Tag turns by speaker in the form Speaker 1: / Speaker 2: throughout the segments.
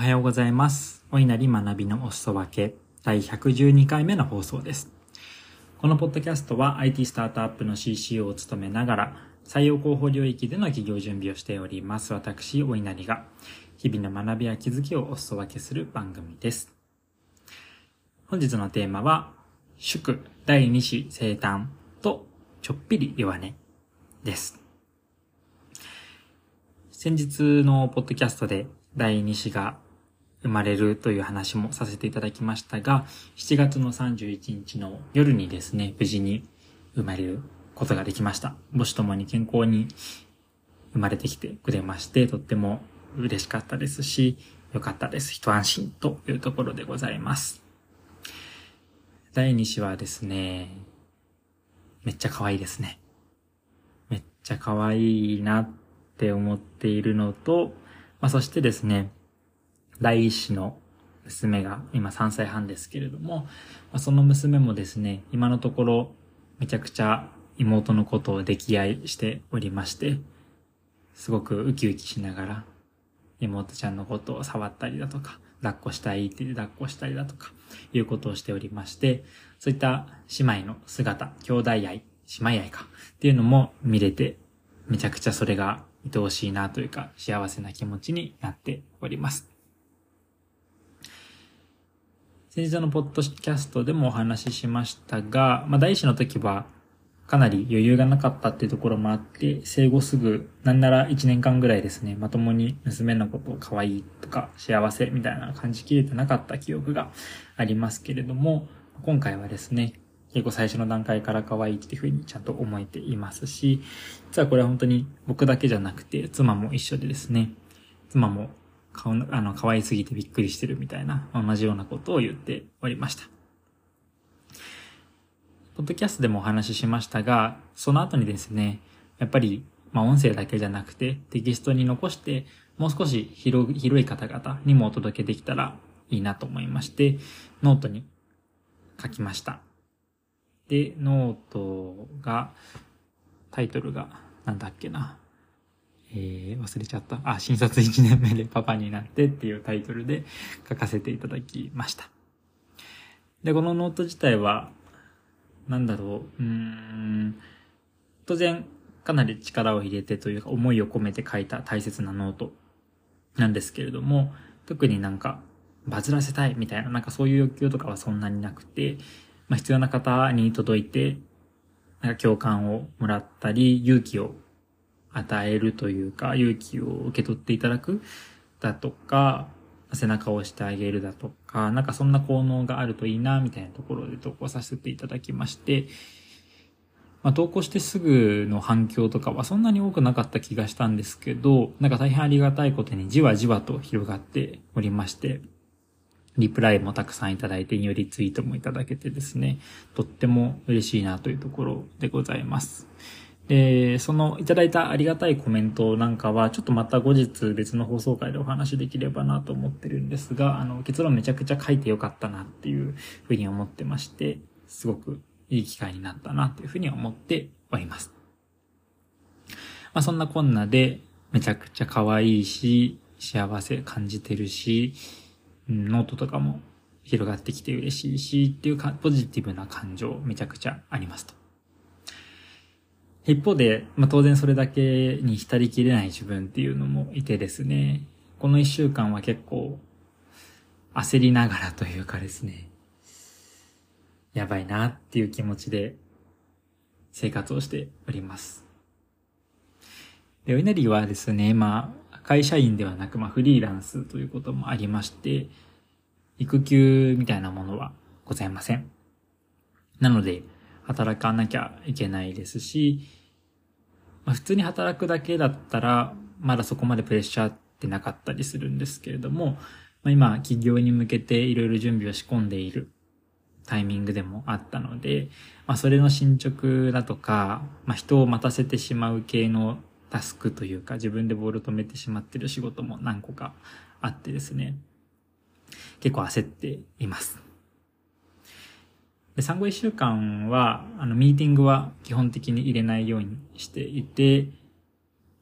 Speaker 1: おはようございます。お稲荷学びのお裾分け第112回目の放送です。このポッドキャストは IT スタートアップの CCO を務めながら採用広報領域での企業準備をしております私、お稲荷が日々の学びや気づきをお裾分けする番組です。本日のテーマは祝第2子生誕とちょっぴり弱音です。先日のポッドキャストで第2子が生まれるという話もさせていただきましたが、7月の31日の夜にですね、無事に生まれることができました。母子ともに健康に生まれてきてくれまして、とっても嬉しかったですし、よかったです。一安心というところでございます。第2子はですね、めっちゃ可愛いですね。めっちゃ可愛いなって思っているのと、まあ、そしてですね、第一子の娘が今3歳半ですけれども、ま、その娘もですね、今のところめちゃくちゃ妹のことを溺愛しておりまして、すごくウキウキしながら妹ちゃんのことを触ったりだとか、抱っこしたいって抱っこしたりだとか、いうことをしておりまして、そういった姉妹の姿、兄弟愛、姉妹愛か、っていうのも見れて、めちゃくちゃそれが愛おしいなというか、幸せな気持ちになっております。先日のポッドキャストでもお話ししましたが、まあ、第一の時は、かなり余裕がなかったっていうところもあって、生後すぐ、なんなら1年間ぐらいですね、まともに娘のことを可愛いとか幸せみたいな感じきれてなかった記憶がありますけれども、今回はですね、結構最初の段階から可愛いっていうふうにちゃんと思えていますし、実はこれは本当に僕だけじゃなくて、妻も一緒でですね、妻も顔の、あの、可愛すぎてびっくりしてるみたいな、同じようなことを言っておりました。ポッドキャストでもお話ししましたが、その後にですね、やっぱり、まあ音声だけじゃなくて、テキストに残して、もう少し広広い方々にもお届けできたらいいなと思いまして、ノートに書きました。で、ノートが、タイトルが、なんだっけな。えー、忘れちゃった。あ、新卒1年目でパパになってっていうタイトルで書かせていただきました。で、このノート自体は、なんだろう、うーん、当然、かなり力を入れてというか、思いを込めて書いた大切なノートなんですけれども、特になんか、バズらせたいみたいな、なんかそういう欲求とかはそんなになくて、まあ、必要な方に届いて、なんか共感をもらったり、勇気を与えるというか、勇気を受け取っていただくだとか、背中を押してあげるだとか、なんかそんな効能があるといいな、みたいなところで投稿させていただきまして、まあ、投稿してすぐの反響とかはそんなに多くなかった気がしたんですけど、なんか大変ありがたいことにじわじわと広がっておりまして、リプライもたくさんいただいて、よりツイートもいただけてですね、とっても嬉しいなというところでございます。で、そのいただいたありがたいコメントなんかは、ちょっとまた後日別の放送回でお話できればなと思ってるんですが、あの、結論めちゃくちゃ書いてよかったなっていうふうに思ってまして、すごくいい機会になったなというふうに思っております。まあそんなこんなで、めちゃくちゃ可愛いし、幸せ感じてるし、ノートとかも広がってきて嬉しいし、っていうかポジティブな感情めちゃくちゃありますと。一方で、まあ、当然それだけに浸りきれない自分っていうのもいてですね、この一週間は結構焦りながらというかですね、やばいなっていう気持ちで生活をしております。で、お稲荷はですね、まあ、会社員ではなく、まあ、フリーランスということもありまして、育休みたいなものはございません。なので、働かなきゃいけないですし、まあ、普通に働くだけだったら、まだそこまでプレッシャーってなかったりするんですけれども、まあ、今、企業に向けていろいろ準備を仕込んでいるタイミングでもあったので、まあ、それの進捗だとか、まあ、人を待たせてしまう系のタスクというか、自分でボール止めてしまってる仕事も何個かあってですね、結構焦っています。で、産後1週間は、あの、ミーティングは基本的に入れないようにしていて、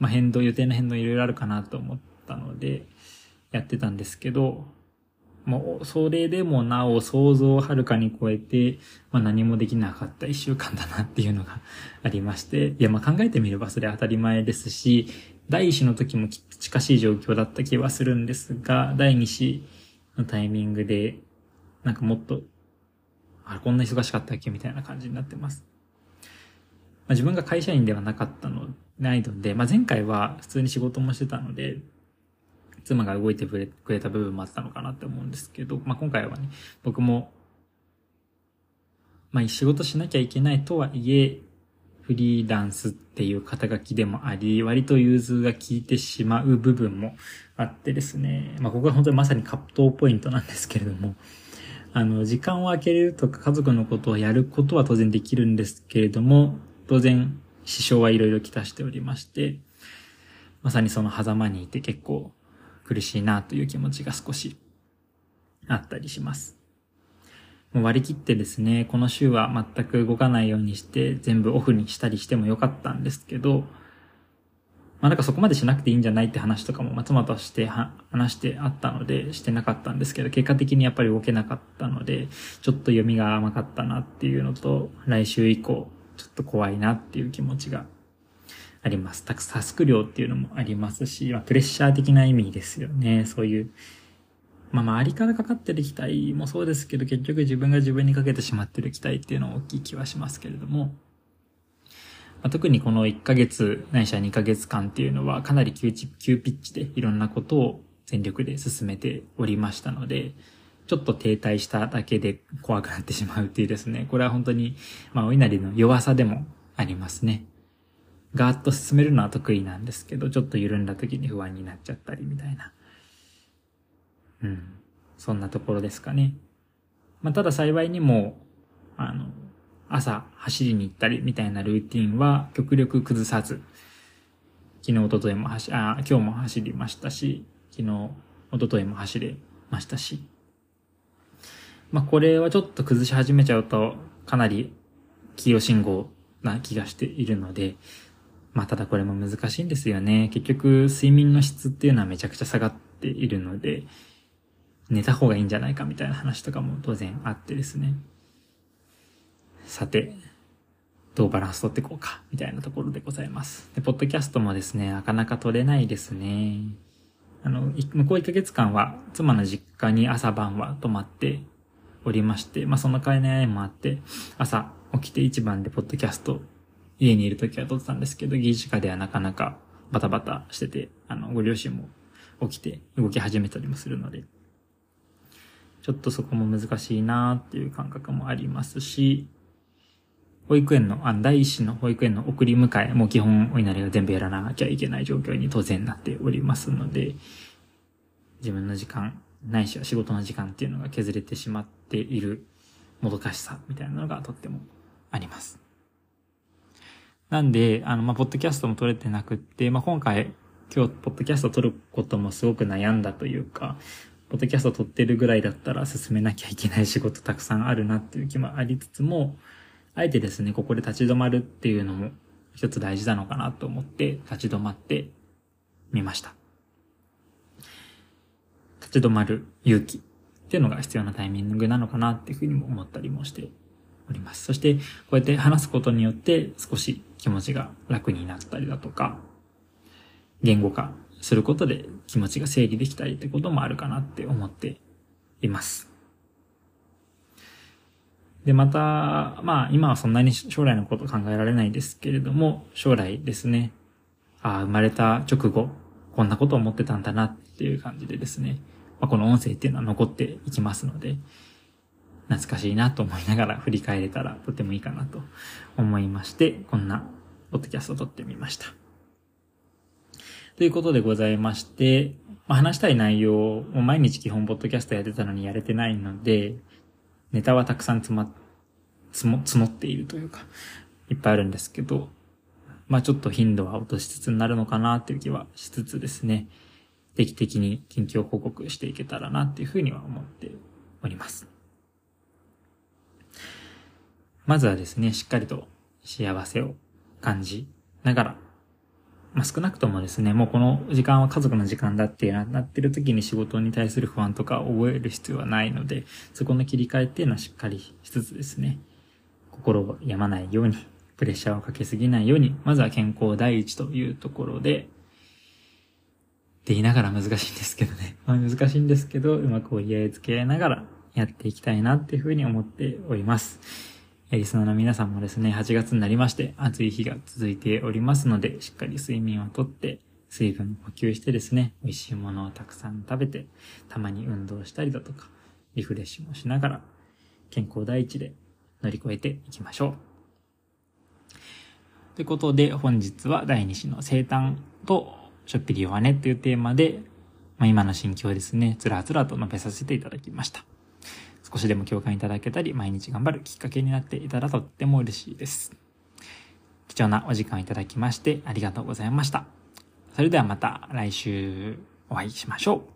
Speaker 1: まあ、変動、予定の変動いろいろあるかなと思ったので、やってたんですけど、もう、それでもなお想像をはるかに超えて、まあ何もできなかった一週間だなっていうのがありまして、いやま考えてみればそれ当たり前ですし、第一子の時もきっと近しい状況だった気はするんですが、第二子のタイミングで、なんかもっと、あ、こんな忙しかったっけ？みたいな感じになってます。まあ、自分が会社員ではなかったの、ないので、まあ、前回は普通に仕事もしてたので、妻が動いてくれた部分もあったのかなって思うんですけど、まあ、今回はね、僕も、まあ、仕事しなきゃいけないとはいえ、フリーランスっていう肩書きでもあり、割と融通が効いてしまう部分もあってですね、まあ、ここは本当にまさに葛藤ポイントなんですけれども、あの、時間を空けるとか家族のことをやることは当然できるんですけれども、当然、支障はいろいろきたしておりまして、まさにその狭間にいて結構苦しいなという気持ちが少しあったりします。もう割り切ってですね、この週は全く動かないようにして全部オフにしたりしてもよかったんですけど、まあなんかそこまでしなくていいんじゃないって話とかもまあ妻として話してあったのでしてなかったんですけど、結果的にやっぱり動けなかったので、ちょっと読みが甘かったなっていうのと、来週以降、ちょっと怖いなっていう気持ちがあります。タスク量っていうのもありますし、まあ、プレッシャー的な意味ですよね。そういう、まあ、周りからかかってる期待もそうですけど、結局自分が自分にかけてしまってる期待っていうのは大きい気はしますけれども、まあ、特にこの1ヶ月、ないしは2ヶ月間っていうのはかなり急急ピッチでいろんなことを全力で進めておりましたので、ちょっと停滞しただけで怖くなってしまうっていうですね、これは本当に、まあ、お稲荷の弱さでもありますね。ガーッと進めるのは得意なんですけど、ちょっと緩んだ時に不安になっちゃったりみたいな。うん。そんなところですかね。まあ、ただ幸いにも、あの、朝走りに行ったりみたいなルーティンは極力崩さず、昨日、一昨日も走、あ、今日も走りましたし、昨日、一昨日も走れましたし。まあ、これはちょっと崩し始めちゃうと、かなり黄色信号な気がしているので、まあただこれも難しいんですよね。結局睡眠の質っていうのはめちゃくちゃ下がっているので、寝た方がいいんじゃないかみたいな話とかも当然あってですね。さて、どうバランス取っていこうか、みたいなところでございます。で、ポッドキャストもですね、なかなか取れないですね。あの、向こう1ヶ月間は妻の実家に朝晩は泊まっておりまして、まあその会のもあって、朝起きて一番でポッドキャスト家にいる時は撮ってたんですけど、ギリシカではなかなかバタバタしてて、あの、ご両親も起きて動き始めたりもするので、ちょっとそこも難しいなーっていう感覚もありますし、保育園の、あ、第一子の保育園の送り迎え、もう基本お稲荷が全部やらなきゃいけない状況に当然なっておりますので、自分の時間、ないしは仕事の時間っていうのが削れてしまっているもどかしさみたいなのがとってもあります。なんで、あの、まあ、ポッドキャストも撮れてなくって、まあ、今回、今日、ポッドキャスト撮ることもすごく悩んだというか、ポッドキャスト撮ってるぐらいだったら進めなきゃいけない仕事たくさんあるなっていう気もありつつも、あえてですね、ここで立ち止まるっていうのも一つ大事なのかなと思って立ち止まってみました。立ち止まる勇気っていうのが必要なタイミングなのかなっていうふうにも思ったりもしております。そして、こうやって話すことによって少し気持ちが楽になったりだとか、言語化することで気持ちが整理できたりってこともあるかなって思っています。で、また、まあ今はそんなに将来のこと考えられないですけれども、将来ですね、ああ、生まれた直後、こんなこと思ってたんだなっていう感じでですね、まあ、この音声っていうのは残っていきますので、懐かしいなと思いながら振り返れたらとてもいいかなと思いまして、こんなポッドキャストを撮ってみました。ということでございまして、まあ、話したい内容を毎日基本ポッドキャストやってたのにやれてないので、ネタはたくさん詰ま、積も、積もっているというか、いっぱいあるんですけど、まあちょっと頻度は落としつつになるのかなっていう気はしつつですね、定期的に近況報告していけたらなっていうふうには思っております。まずはですね、しっかりと幸せを感じながら、まあ、少なくともですね、もうこの時間は家族の時間だってなってる時に仕事に対する不安とか覚える必要はないので、そこの切り替えっていうのはしっかりしつつですね、心を病まないように、プレッシャーをかけすぎないように、まずは健康第一というところで、って言いながら難しいんですけどね。まあ難しいんですけど、うまく折り合いつけながらやっていきたいなっていうふうに思っております。リスナーの皆さんもですね、8月になりまして暑い日が続いておりますので、しっかり睡眠をとって、水分補給してですね、美味しいものをたくさん食べて、たまに運動したりだとか、リフレッシュもしながら、健康第一で乗り越えていきましょう。ということで、本日は第2子の生誕と、しょっぴり弱ねというテーマで、まあ、今の心境をですね、つらつらと述べさせていただきました。少しでも共感いただけたり、毎日頑張るきっかけになっていたらとっても嬉しいです。貴重なお時間いただきましてありがとうございました。それではまた来週お会いしましょう。